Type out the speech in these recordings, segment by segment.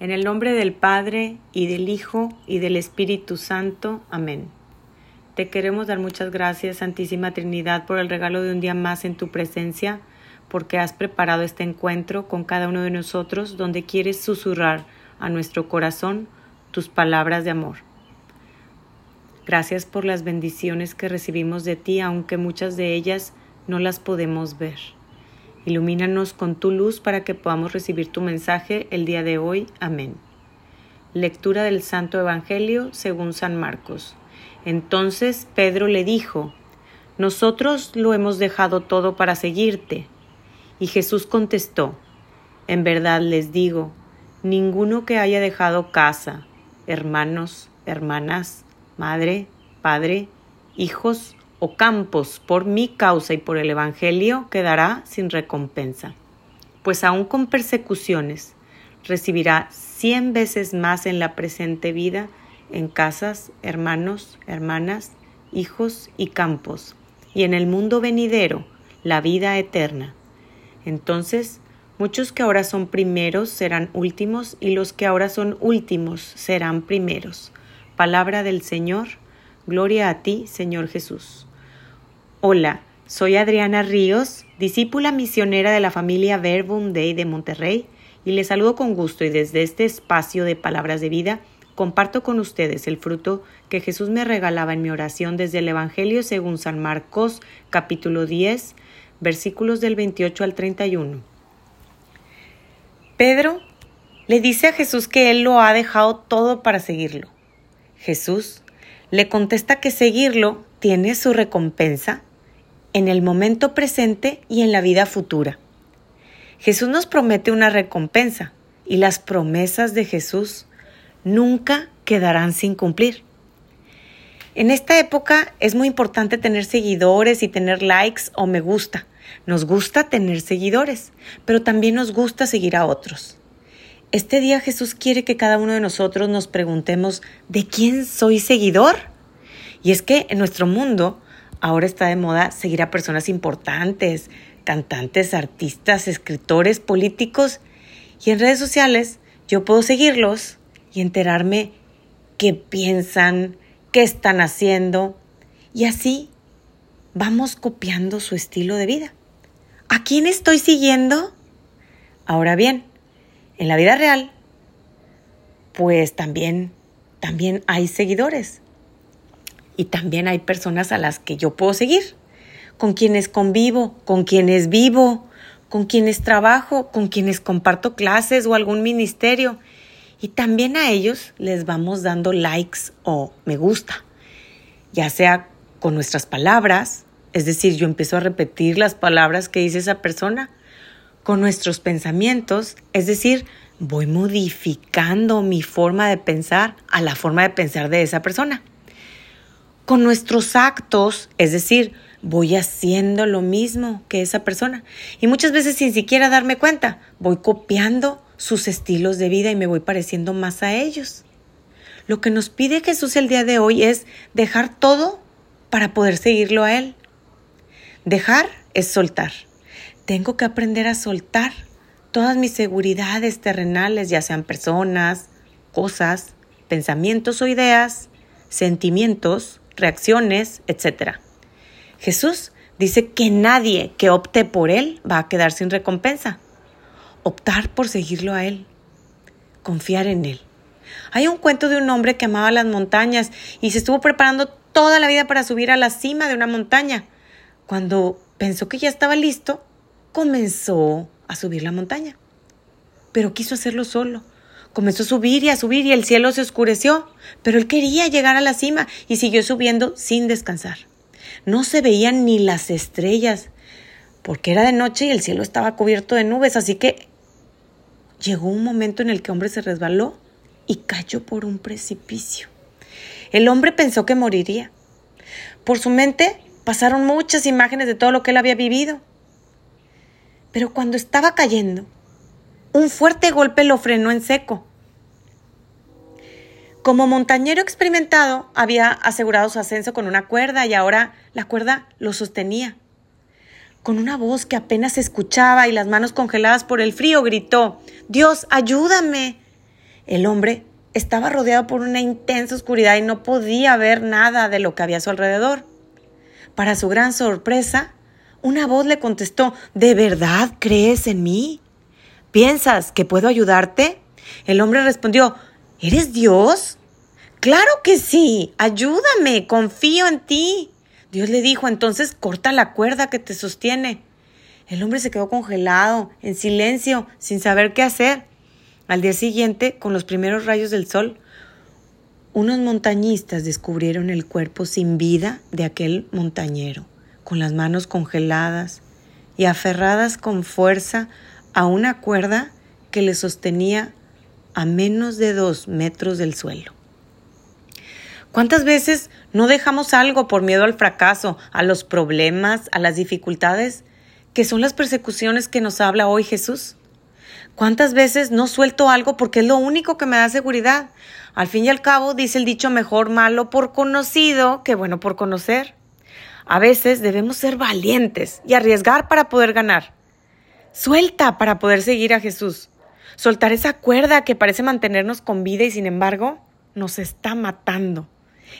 En el nombre del Padre, y del Hijo, y del Espíritu Santo. Amén. Te queremos dar muchas gracias, Santísima Trinidad, por el regalo de un día más en tu presencia, porque has preparado este encuentro con cada uno de nosotros, donde quieres susurrar a nuestro corazón tus palabras de amor. Gracias por las bendiciones que recibimos de ti, aunque muchas de ellas no las podemos ver. Ilumínanos con tu luz para que podamos recibir tu mensaje el día de hoy. Amén. Lectura del Santo Evangelio según San Marcos. Entonces Pedro le dijo, Nosotros lo hemos dejado todo para seguirte. Y Jesús contestó, En verdad les digo, ninguno que haya dejado casa, hermanos, hermanas, madre, padre, hijos, o campos por mi causa y por el Evangelio quedará sin recompensa. Pues aun con persecuciones recibirá cien veces más en la presente vida en casas, hermanos, hermanas, hijos y campos, y en el mundo venidero la vida eterna. Entonces, muchos que ahora son primeros serán últimos, y los que ahora son últimos serán primeros. Palabra del Señor, gloria a ti, Señor Jesús. Hola, soy Adriana Ríos, discípula misionera de la familia Verbum Dei de Monterrey, y les saludo con gusto y desde este espacio de palabras de vida comparto con ustedes el fruto que Jesús me regalaba en mi oración desde el Evangelio según San Marcos capítulo 10 versículos del 28 al 31. Pedro le dice a Jesús que él lo ha dejado todo para seguirlo. Jesús le contesta que seguirlo tiene su recompensa en el momento presente y en la vida futura. Jesús nos promete una recompensa y las promesas de Jesús nunca quedarán sin cumplir. En esta época es muy importante tener seguidores y tener likes o me gusta. Nos gusta tener seguidores, pero también nos gusta seguir a otros. Este día Jesús quiere que cada uno de nosotros nos preguntemos, ¿de quién soy seguidor? Y es que en nuestro mundo Ahora está de moda seguir a personas importantes, cantantes, artistas, escritores, políticos. Y en redes sociales yo puedo seguirlos y enterarme qué piensan, qué están haciendo. Y así vamos copiando su estilo de vida. ¿A quién estoy siguiendo? Ahora bien, en la vida real, pues también, también hay seguidores y también hay personas a las que yo puedo seguir, con quienes convivo, con quienes vivo, con quienes trabajo, con quienes comparto clases o algún ministerio. Y también a ellos les vamos dando likes o me gusta, ya sea con nuestras palabras, es decir, yo empiezo a repetir las palabras que dice esa persona, con nuestros pensamientos, es decir, voy modificando mi forma de pensar a la forma de pensar de esa persona con nuestros actos, es decir, voy haciendo lo mismo que esa persona. Y muchas veces sin siquiera darme cuenta, voy copiando sus estilos de vida y me voy pareciendo más a ellos. Lo que nos pide Jesús el día de hoy es dejar todo para poder seguirlo a Él. Dejar es soltar. Tengo que aprender a soltar todas mis seguridades terrenales, ya sean personas, cosas, pensamientos o ideas, sentimientos, reacciones, etc. Jesús dice que nadie que opte por Él va a quedar sin recompensa. Optar por seguirlo a Él. Confiar en Él. Hay un cuento de un hombre que amaba las montañas y se estuvo preparando toda la vida para subir a la cima de una montaña. Cuando pensó que ya estaba listo, comenzó a subir la montaña. Pero quiso hacerlo solo Comenzó a subir y a subir y el cielo se oscureció, pero él quería llegar a la cima y siguió subiendo sin descansar. No se veían ni las estrellas, porque era de noche y el cielo estaba cubierto de nubes, así que llegó un momento en el que el hombre se resbaló y cayó por un precipicio. El hombre pensó que moriría. Por su mente pasaron muchas imágenes de todo lo que él había vivido. Pero cuando estaba cayendo, un fuerte golpe lo frenó en seco. Como montañero experimentado, había asegurado su ascenso con una cuerda y ahora la cuerda lo sostenía. Con una voz que apenas se escuchaba y las manos congeladas por el frío, gritó, Dios, ayúdame. El hombre estaba rodeado por una intensa oscuridad y no podía ver nada de lo que había a su alrededor. Para su gran sorpresa, una voz le contestó, ¿De verdad crees en mí? ¿Piensas que puedo ayudarte? El hombre respondió, ¿Eres Dios? Claro que sí, ayúdame, confío en ti. Dios le dijo, entonces corta la cuerda que te sostiene. El hombre se quedó congelado, en silencio, sin saber qué hacer. Al día siguiente, con los primeros rayos del sol, unos montañistas descubrieron el cuerpo sin vida de aquel montañero, con las manos congeladas y aferradas con fuerza a una cuerda que le sostenía a menos de dos metros del suelo. ¿Cuántas veces no dejamos algo por miedo al fracaso, a los problemas, a las dificultades, que son las persecuciones que nos habla hoy Jesús? ¿Cuántas veces no suelto algo porque es lo único que me da seguridad? Al fin y al cabo, dice el dicho mejor malo por conocido que bueno por conocer. A veces debemos ser valientes y arriesgar para poder ganar. Suelta para poder seguir a Jesús. Soltar esa cuerda que parece mantenernos con vida y sin embargo nos está matando.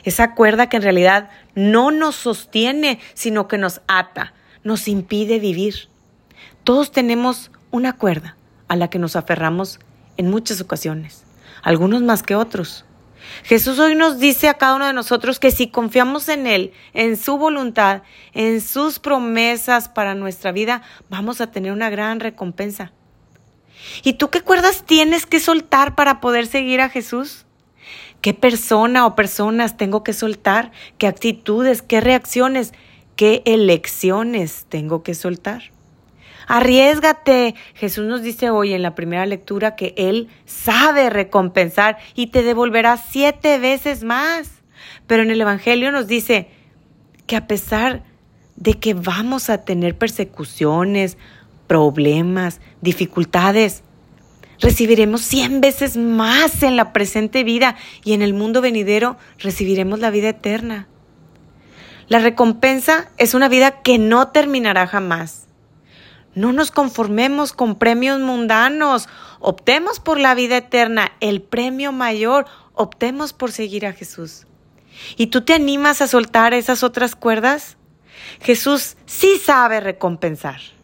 Esa cuerda que en realidad no nos sostiene, sino que nos ata, nos impide vivir. Todos tenemos una cuerda a la que nos aferramos en muchas ocasiones, algunos más que otros. Jesús hoy nos dice a cada uno de nosotros que si confiamos en Él, en su voluntad, en sus promesas para nuestra vida, vamos a tener una gran recompensa. ¿Y tú qué cuerdas tienes que soltar para poder seguir a Jesús? ¿Qué persona o personas tengo que soltar? ¿Qué actitudes, qué reacciones, qué elecciones tengo que soltar? Arriesgate. Jesús nos dice hoy en la primera lectura que Él sabe recompensar y te devolverá siete veces más. Pero en el Evangelio nos dice que a pesar de que vamos a tener persecuciones, problemas, dificultades, recibiremos cien veces más en la presente vida y en el mundo venidero recibiremos la vida eterna. La recompensa es una vida que no terminará jamás. No nos conformemos con premios mundanos. Optemos por la vida eterna, el premio mayor. Optemos por seguir a Jesús. ¿Y tú te animas a soltar esas otras cuerdas? Jesús sí sabe recompensar.